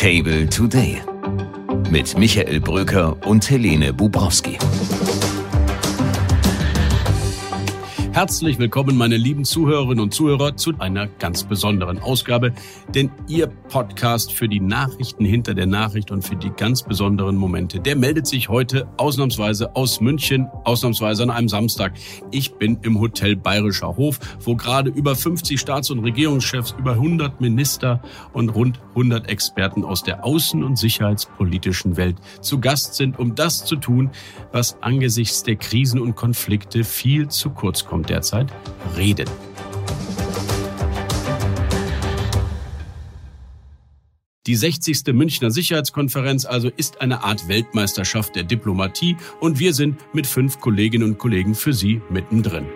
Table Today mit Michael Bröker und Helene Bubrowski. Herzlich willkommen, meine lieben Zuhörerinnen und Zuhörer, zu einer ganz besonderen Ausgabe, denn Ihr Podcast für die Nachrichten hinter der Nachricht und für die ganz besonderen Momente, der meldet sich heute ausnahmsweise aus München, ausnahmsweise an einem Samstag. Ich bin im Hotel Bayerischer Hof, wo gerade über 50 Staats- und Regierungschefs, über 100 Minister und rund 100 Experten aus der außen- und sicherheitspolitischen Welt zu Gast sind, um das zu tun, was angesichts der Krisen und Konflikte viel zu kurz kommt derzeit reden. Die 60. Münchner Sicherheitskonferenz also ist eine Art Weltmeisterschaft der Diplomatie und wir sind mit fünf Kolleginnen und Kollegen für Sie mittendrin.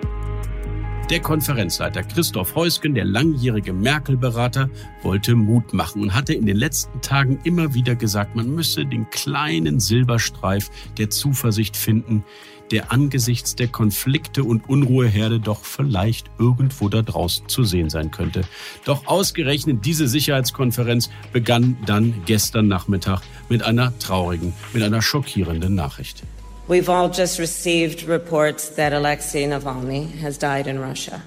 Der Konferenzleiter Christoph Heusgen, der langjährige Merkel-Berater, wollte Mut machen und hatte in den letzten Tagen immer wieder gesagt, man müsse den kleinen Silberstreif der Zuversicht finden, der angesichts der Konflikte und Unruheherde doch vielleicht irgendwo da draußen zu sehen sein könnte. Doch ausgerechnet diese Sicherheitskonferenz begann dann gestern Nachmittag mit einer traurigen, mit einer schockierenden Nachricht. We've all just received reports that Alexei Navalny has died in Russia.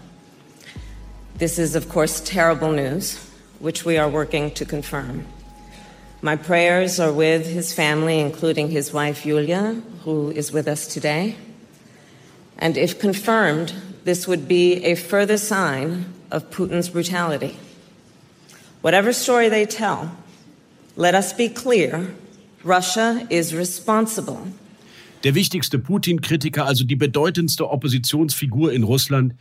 This is, of course, terrible news, which we are working to confirm. My prayers are with his family, including his wife Yulia, who is with us today. And if confirmed, this would be a further sign of Putin's brutality. Whatever story they tell, let us be clear Russia is responsible Der wichtigste Putin-Kritiker, also die bedeutendste Oppositionsfigur in Russland,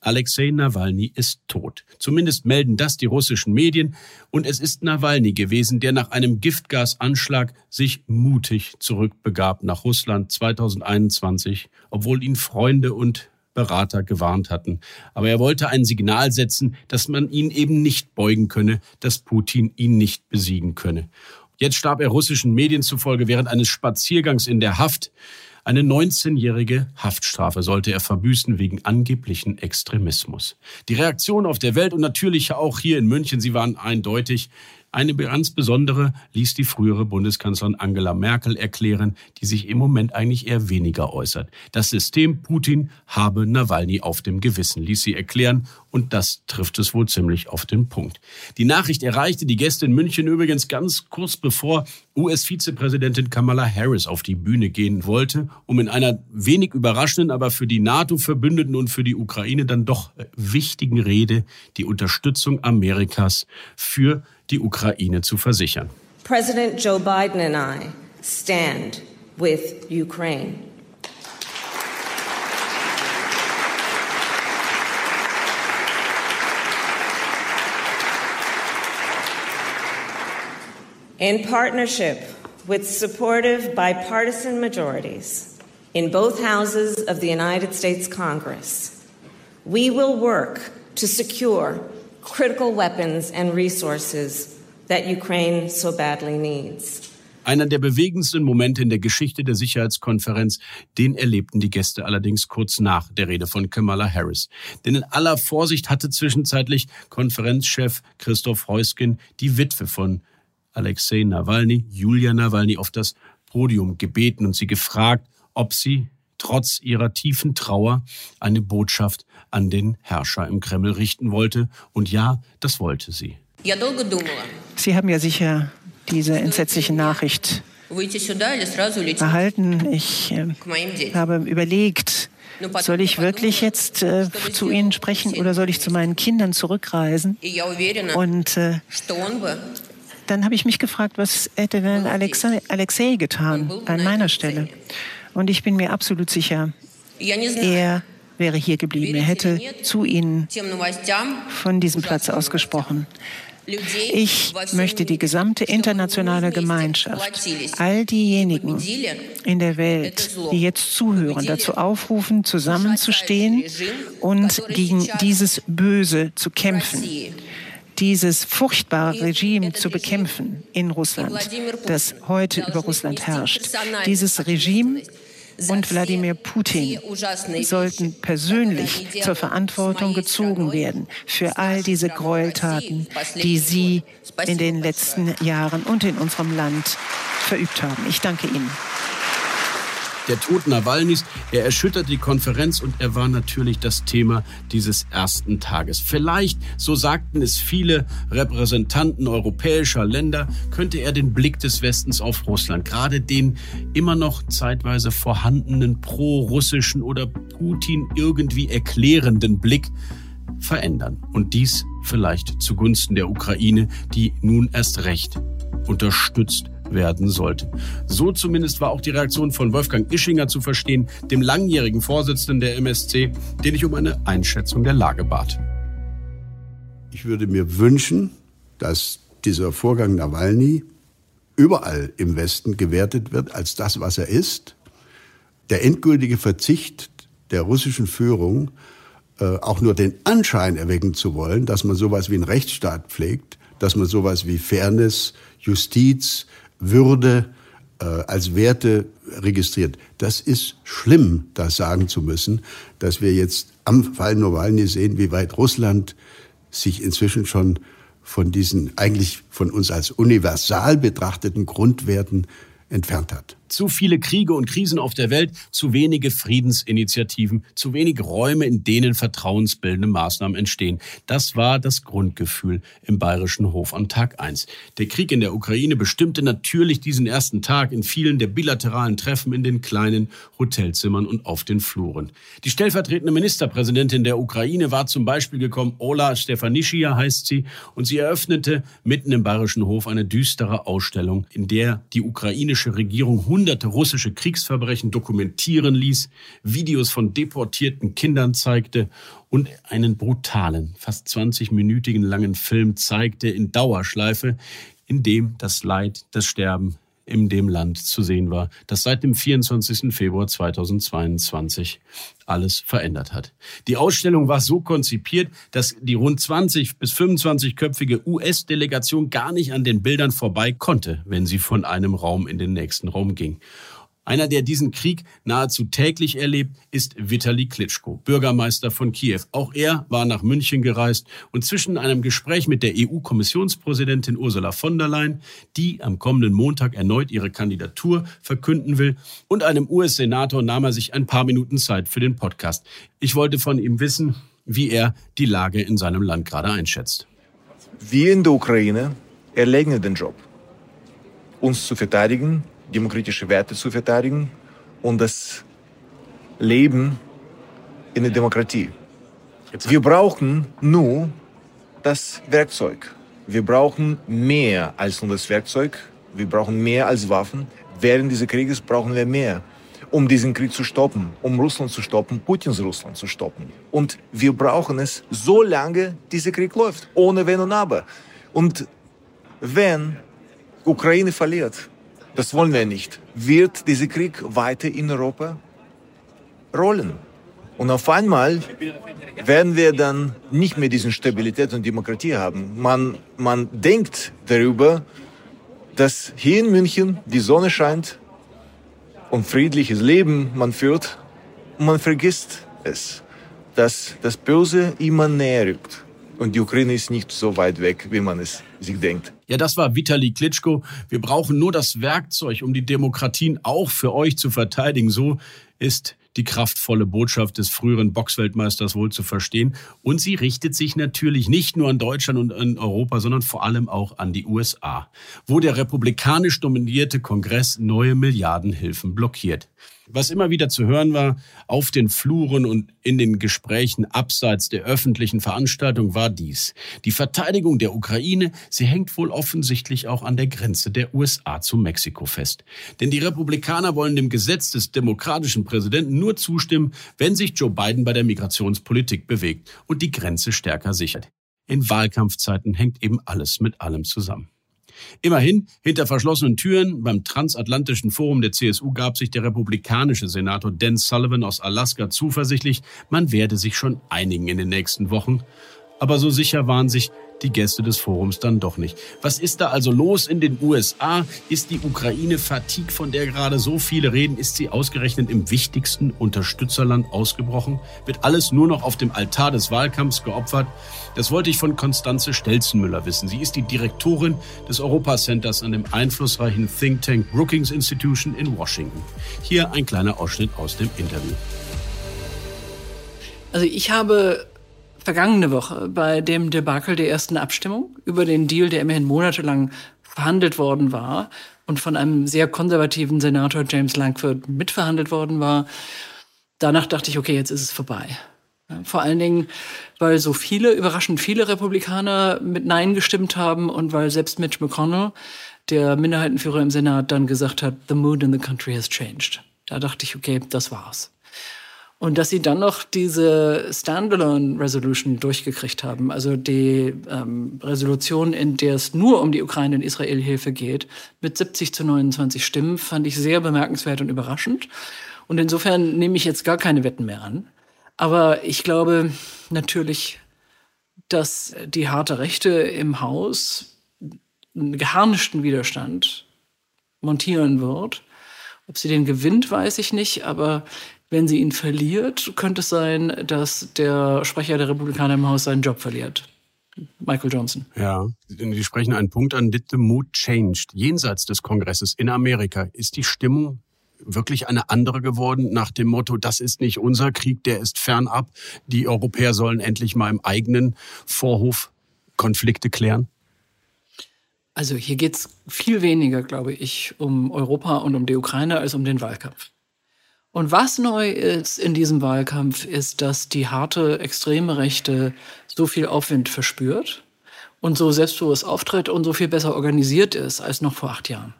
Alexei Nawalny ist tot. Zumindest melden das die russischen Medien. Und es ist Nawalny gewesen, der nach einem Giftgasanschlag sich mutig zurückbegab nach Russland 2021, obwohl ihn Freunde und Berater gewarnt hatten. Aber er wollte ein Signal setzen, dass man ihn eben nicht beugen könne, dass Putin ihn nicht besiegen könne. Jetzt starb er russischen Medien zufolge während eines Spaziergangs in der Haft. Eine 19-jährige Haftstrafe sollte er verbüßen wegen angeblichen Extremismus. Die Reaktion auf der Welt und natürlich auch hier in München, sie waren eindeutig. Eine ganz besondere ließ die frühere Bundeskanzlerin Angela Merkel erklären, die sich im Moment eigentlich eher weniger äußert. Das System Putin habe Nawalny auf dem Gewissen, ließ sie erklären, und das trifft es wohl ziemlich auf den Punkt. Die Nachricht erreichte die Gäste in München übrigens ganz kurz bevor US-Vizepräsidentin Kamala Harris auf die Bühne gehen wollte, um in einer wenig überraschenden, aber für die NATO-Verbündeten und für die Ukraine dann doch wichtigen Rede die Unterstützung Amerikas für die Ukraine zu versichern. President Joe Biden and I stand with Ukraine. In partnership with supportive bipartisan majorities in both houses of the United States Congress, we will work to secure critical weapons and resources that Ukraine so badly needs. Einer der bewegendsten Momente in der Geschichte der Sicherheitskonferenz, den erlebten die Gäste allerdings kurz nach der Rede von Kamala Harris. Denn in aller Vorsicht hatte zwischenzeitlich Konferenzchef Christoph Heusgen die Witwe von Alexei Nawalny, Julia Nawalny, auf das Podium gebeten und sie gefragt, ob sie trotz ihrer tiefen Trauer eine Botschaft an den Herrscher im Kreml richten wollte. Und ja, das wollte sie. Sie haben ja sicher diese entsetzliche Nachricht erhalten. Ich äh, habe überlegt, soll ich wirklich jetzt äh, zu Ihnen sprechen oder soll ich zu meinen Kindern zurückreisen? Und äh, dann habe ich mich gefragt, was hätte denn Alexei, Alexei getan an meiner Stelle? Und ich bin mir absolut sicher, er wäre hier geblieben. Er hätte zu Ihnen von diesem Platz aus gesprochen. Ich möchte die gesamte internationale Gemeinschaft, all diejenigen in der Welt, die jetzt zuhören, dazu aufrufen, zusammenzustehen und gegen dieses Böse zu kämpfen dieses furchtbare Regime zu bekämpfen in Russland, das heute über Russland herrscht. Dieses Regime und Wladimir Putin sollten persönlich zur Verantwortung gezogen werden für all diese Gräueltaten, die sie in den letzten Jahren und in unserem Land verübt haben. Ich danke Ihnen der Tod Nawalnys. Er erschüttert die Konferenz und er war natürlich das Thema dieses ersten Tages. Vielleicht, so sagten es viele Repräsentanten europäischer Länder, könnte er den Blick des Westens auf Russland, gerade den immer noch zeitweise vorhandenen pro-russischen oder Putin irgendwie erklärenden Blick, verändern. Und dies vielleicht zugunsten der Ukraine, die nun erst recht unterstützt werden sollte. So zumindest war auch die Reaktion von Wolfgang Ischinger zu verstehen, dem langjährigen Vorsitzenden der MSC, den ich um eine Einschätzung der Lage bat. Ich würde mir wünschen, dass dieser Vorgang Nawalny überall im Westen gewertet wird als das, was er ist. Der endgültige Verzicht der russischen Führung, äh, auch nur den Anschein erwecken zu wollen, dass man sowas wie einen Rechtsstaat pflegt, dass man sowas wie Fairness, Justiz, würde äh, als Werte registriert. Das ist schlimm, das sagen zu müssen, dass wir jetzt am Fall Nawalny sehen, wie weit Russland sich inzwischen schon von diesen eigentlich von uns als universal betrachteten Grundwerten entfernt hat. Zu viele Kriege und Krisen auf der Welt, zu wenige Friedensinitiativen, zu wenig Räume, in denen vertrauensbildende Maßnahmen entstehen. Das war das Grundgefühl im Bayerischen Hof am Tag 1. Der Krieg in der Ukraine bestimmte natürlich diesen ersten Tag in vielen der bilateralen Treffen in den kleinen Hotelzimmern und auf den Fluren. Die stellvertretende Ministerpräsidentin der Ukraine war zum Beispiel gekommen, Ola Stefanischia heißt sie, und sie eröffnete mitten im Bayerischen Hof eine düstere Ausstellung, in der die ukrainische Regierung hunderte russische Kriegsverbrechen dokumentieren ließ, Videos von deportierten Kindern zeigte und einen brutalen, fast 20-minütigen langen Film zeigte in Dauerschleife, in dem das Leid, das Sterben in dem Land zu sehen war, das seit dem 24. Februar 2022 alles verändert hat. Die Ausstellung war so konzipiert, dass die rund 20 bis 25-köpfige US-Delegation gar nicht an den Bildern vorbei konnte, wenn sie von einem Raum in den nächsten Raum ging. Einer, der diesen Krieg nahezu täglich erlebt, ist Vitali Klitschko, Bürgermeister von Kiew. Auch er war nach München gereist und zwischen einem Gespräch mit der EU-Kommissionspräsidentin Ursula von der Leyen, die am kommenden Montag erneut ihre Kandidatur verkünden will, und einem US-Senator nahm er sich ein paar Minuten Zeit für den Podcast. Ich wollte von ihm wissen, wie er die Lage in seinem Land gerade einschätzt. Wir in der Ukraine erlegen den Job, uns zu verteidigen demokratische Werte zu verteidigen und das Leben in der Demokratie. Wir brauchen nur das Werkzeug. Wir brauchen mehr als nur das Werkzeug. Wir brauchen mehr als Waffen. Während dieses Krieges brauchen wir mehr, um diesen Krieg zu stoppen, um Russland zu stoppen, Putins Russland zu stoppen. Und wir brauchen es, solange dieser Krieg läuft, ohne Wenn und Aber. Und wenn Ukraine verliert, das wollen wir nicht, wird dieser Krieg weiter in Europa rollen. Und auf einmal werden wir dann nicht mehr diese Stabilität und Demokratie haben. Man, man denkt darüber, dass hier in München die Sonne scheint und friedliches Leben man führt und man vergisst es, dass das Böse immer näher rückt. Und die Ukraine ist nicht so weit weg, wie man es sich denkt. Ja, das war Vitali Klitschko. Wir brauchen nur das Werkzeug, um die Demokratien auch für euch zu verteidigen. So ist die kraftvolle Botschaft des früheren Boxweltmeisters wohl zu verstehen. Und sie richtet sich natürlich nicht nur an Deutschland und an Europa, sondern vor allem auch an die USA, wo der republikanisch dominierte Kongress neue Milliardenhilfen blockiert. Was immer wieder zu hören war auf den Fluren und in den Gesprächen abseits der öffentlichen Veranstaltung war dies. Die Verteidigung der Ukraine, sie hängt wohl offensichtlich auch an der Grenze der USA zu Mexiko fest. Denn die Republikaner wollen dem Gesetz des demokratischen Präsidenten nur zustimmen, wenn sich Joe Biden bei der Migrationspolitik bewegt und die Grenze stärker sichert. In Wahlkampfzeiten hängt eben alles mit allem zusammen. Immerhin, hinter verschlossenen Türen beim Transatlantischen Forum der CSU gab sich der republikanische Senator Dan Sullivan aus Alaska zuversichtlich, man werde sich schon einigen in den nächsten Wochen. Aber so sicher waren sich die Gäste des Forums dann doch nicht. Was ist da also los in den USA? Ist die Ukraine Fatigue, von der gerade so viele reden, ist sie ausgerechnet im wichtigsten Unterstützerland ausgebrochen? Wird alles nur noch auf dem Altar des Wahlkampfs geopfert? Das wollte ich von Konstanze Stelzenmüller wissen. Sie ist die Direktorin des Europa Centers an dem einflussreichen Think Tank Brookings Institution in Washington. Hier ein kleiner Ausschnitt aus dem Interview. Also ich habe vergangene Woche bei dem Debakel der ersten Abstimmung über den Deal, der immerhin monatelang verhandelt worden war und von einem sehr konservativen Senator James Langford mitverhandelt worden war. Danach dachte ich, okay, jetzt ist es vorbei. Vor allen Dingen, weil so viele, überraschend viele Republikaner mit Nein gestimmt haben und weil selbst Mitch McConnell, der Minderheitenführer im Senat, dann gesagt hat, the mood in the country has changed. Da dachte ich, okay, das war's. Und dass sie dann noch diese Standalone Resolution durchgekriegt haben, also die ähm, Resolution, in der es nur um die Ukraine und Israel-Hilfe geht, mit 70 zu 29 Stimmen, fand ich sehr bemerkenswert und überraschend. Und insofern nehme ich jetzt gar keine Wetten mehr an. Aber ich glaube natürlich, dass die harte Rechte im Haus einen geharnischten Widerstand montieren wird. Ob sie den gewinnt, weiß ich nicht, aber wenn sie ihn verliert, könnte es sein, dass der Sprecher der Republikaner im Haus seinen Job verliert. Michael Johnson. Ja, Sie sprechen einen Punkt an. Did the mood changed? Jenseits des Kongresses in Amerika ist die Stimmung wirklich eine andere geworden nach dem Motto, das ist nicht unser Krieg, der ist fernab. Die Europäer sollen endlich mal im eigenen Vorhof Konflikte klären? Also hier geht es viel weniger, glaube ich, um Europa und um die Ukraine als um den Wahlkampf. Und was neu ist in diesem Wahlkampf, ist, dass die harte extreme Rechte so viel Aufwind verspürt und so selbstbewusst auftritt und so viel besser organisiert ist als noch vor acht Jahren.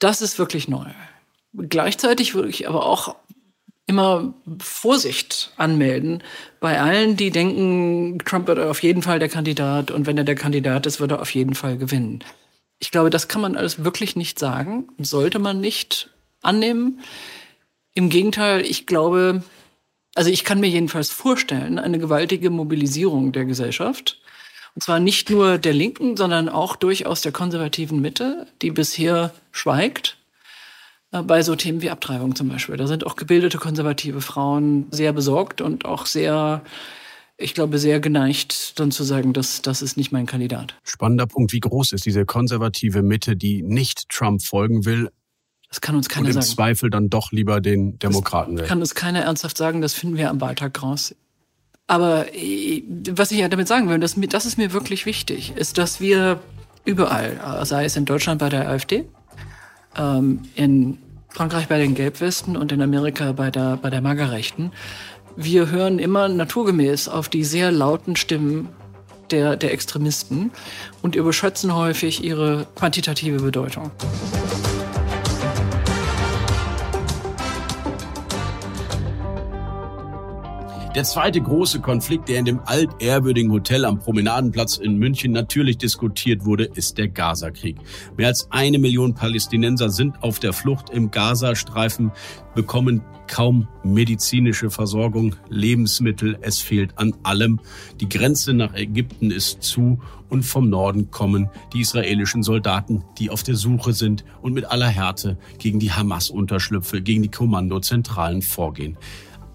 Das ist wirklich neu. Gleichzeitig würde ich aber auch immer Vorsicht anmelden bei allen, die denken, Trump wird auf jeden Fall der Kandidat und wenn er der Kandidat ist, wird er auf jeden Fall gewinnen. Ich glaube, das kann man alles wirklich nicht sagen, sollte man nicht annehmen. Im Gegenteil, ich glaube, also ich kann mir jedenfalls vorstellen, eine gewaltige Mobilisierung der Gesellschaft. Und zwar nicht nur der Linken, sondern auch durchaus der konservativen Mitte, die bisher schweigt. Äh, bei so Themen wie Abtreibung zum Beispiel. Da sind auch gebildete konservative Frauen sehr besorgt und auch sehr, ich glaube, sehr geneigt, dann zu sagen, dass das ist nicht mein Kandidat. Spannender Punkt. Wie groß ist diese konservative Mitte, die nicht Trump folgen will, das kann uns keiner sagen. Und im sagen. Zweifel dann doch lieber den Demokraten wählen. Kann uns keiner ernsthaft sagen, das finden wir am Wahltag raus. Aber äh, was ich ja damit sagen will, das, das ist mir wirklich wichtig, ist, dass wir überall, äh, sei es in Deutschland bei der AfD, ähm, in Frankreich bei den Gelbwesten und in Amerika bei der, bei der Magerrechten, wir hören immer naturgemäß auf die sehr lauten Stimmen der, der Extremisten und überschätzen häufig ihre quantitative Bedeutung. Der zweite große Konflikt, der in dem altehrwürdigen Hotel am Promenadenplatz in München natürlich diskutiert wurde, ist der Gazakrieg. Mehr als eine Million Palästinenser sind auf der Flucht im Gazastreifen, bekommen kaum medizinische Versorgung, Lebensmittel, es fehlt an allem. Die Grenze nach Ägypten ist zu und vom Norden kommen die israelischen Soldaten, die auf der Suche sind und mit aller Härte gegen die Hamas-Unterschlüpfe, gegen die Kommandozentralen vorgehen.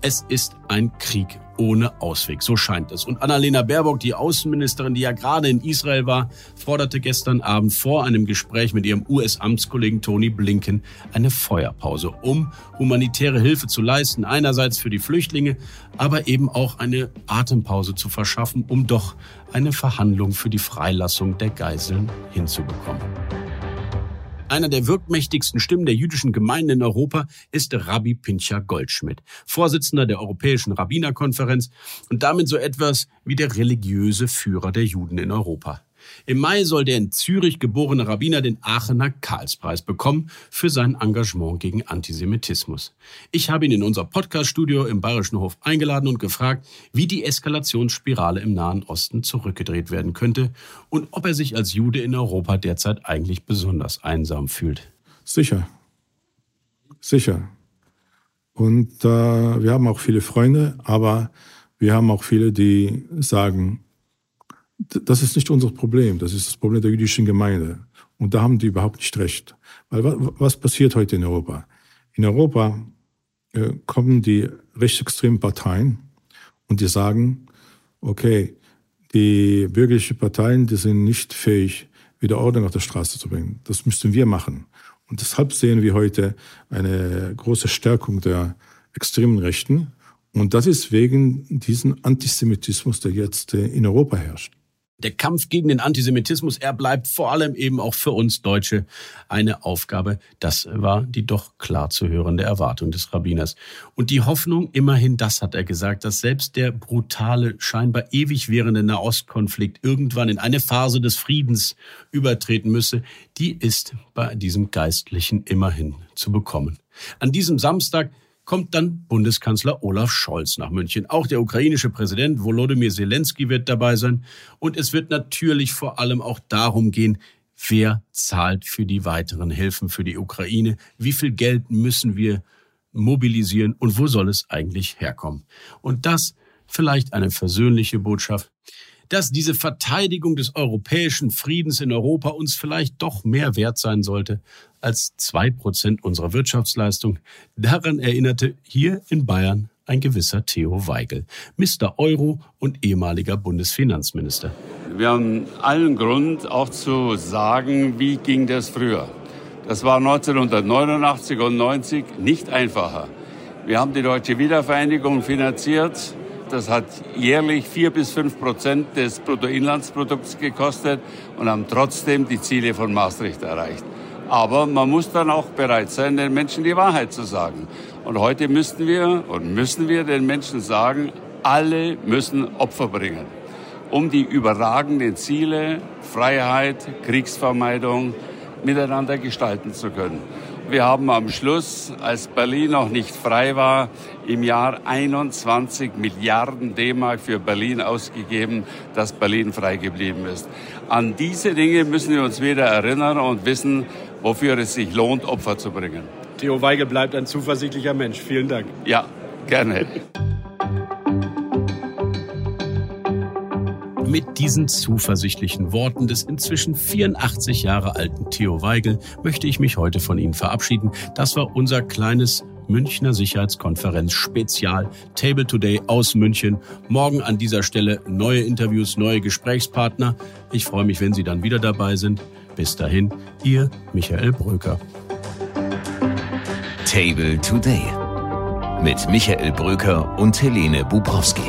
Es ist ein Krieg ohne Ausweg, so scheint es. Und Annalena Baerbock, die Außenministerin, die ja gerade in Israel war, forderte gestern Abend vor einem Gespräch mit ihrem US-Amtskollegen Tony Blinken eine Feuerpause, um humanitäre Hilfe zu leisten, einerseits für die Flüchtlinge, aber eben auch eine Atempause zu verschaffen, um doch eine Verhandlung für die Freilassung der Geiseln hinzubekommen. Einer der wirkmächtigsten Stimmen der jüdischen Gemeinden in Europa ist Rabbi Pincha Goldschmidt, Vorsitzender der Europäischen Rabbinerkonferenz und damit so etwas wie der religiöse Führer der Juden in Europa. Im Mai soll der in Zürich geborene Rabbiner den Aachener Karlspreis bekommen für sein Engagement gegen Antisemitismus. Ich habe ihn in unser Podcaststudio im Bayerischen Hof eingeladen und gefragt, wie die Eskalationsspirale im Nahen Osten zurückgedreht werden könnte und ob er sich als Jude in Europa derzeit eigentlich besonders einsam fühlt. Sicher. Sicher. Und äh, wir haben auch viele Freunde, aber wir haben auch viele, die sagen, das ist nicht unser Problem, das ist das Problem der jüdischen Gemeinde. Und da haben die überhaupt nicht recht. Weil was passiert heute in Europa? In Europa äh, kommen die rechtsextremen Parteien und die sagen, okay, die bürgerlichen Parteien, die sind nicht fähig, wieder Ordnung auf der Straße zu bringen. Das müssten wir machen. Und deshalb sehen wir heute eine große Stärkung der extremen Rechten. Und das ist wegen diesem Antisemitismus, der jetzt äh, in Europa herrscht der Kampf gegen den Antisemitismus, er bleibt vor allem eben auch für uns Deutsche eine Aufgabe. Das war die doch klar zu hörende Erwartung des Rabbiners. Und die Hoffnung, immerhin das hat er gesagt, dass selbst der brutale, scheinbar ewig währende Nahostkonflikt irgendwann in eine Phase des Friedens übertreten müsse, die ist bei diesem Geistlichen immerhin zu bekommen. An diesem Samstag kommt dann Bundeskanzler Olaf Scholz nach München. Auch der ukrainische Präsident Volodymyr Zelensky wird dabei sein. Und es wird natürlich vor allem auch darum gehen, wer zahlt für die weiteren Hilfen für die Ukraine? Wie viel Geld müssen wir mobilisieren und wo soll es eigentlich herkommen? Und das vielleicht eine versöhnliche Botschaft dass diese Verteidigung des europäischen Friedens in Europa uns vielleicht doch mehr wert sein sollte als zwei Prozent unserer Wirtschaftsleistung. Daran erinnerte hier in Bayern ein gewisser Theo Weigel, Mr. Euro und ehemaliger Bundesfinanzminister. Wir haben allen Grund auch zu sagen, wie ging das früher. Das war 1989 und 90 nicht einfacher. Wir haben die deutsche Wiedervereinigung finanziert das hat jährlich vier bis fünf Prozent des Bruttoinlandsprodukts gekostet und haben trotzdem die Ziele von Maastricht erreicht. Aber man muss dann auch bereit sein, den Menschen die Wahrheit zu sagen. Und heute müssten wir und müssen wir den Menschen sagen, alle müssen Opfer bringen, um die überragenden Ziele Freiheit, Kriegsvermeidung miteinander gestalten zu können. Wir haben am Schluss, als Berlin noch nicht frei war, im Jahr 21 Milliarden D-Mark für Berlin ausgegeben, dass Berlin frei geblieben ist. An diese Dinge müssen wir uns wieder erinnern und wissen, wofür es sich lohnt, Opfer zu bringen. Theo Weigel bleibt ein zuversichtlicher Mensch. Vielen Dank. Ja, gerne. Mit diesen zuversichtlichen Worten des inzwischen 84 Jahre alten Theo Weigel möchte ich mich heute von Ihnen verabschieden. Das war unser kleines Münchner Sicherheitskonferenz Spezial Table Today aus München. Morgen an dieser Stelle neue Interviews, neue Gesprächspartner. Ich freue mich, wenn Sie dann wieder dabei sind. Bis dahin, Ihr Michael Bröker. Table Today mit Michael Bröker und Helene Bubrowski.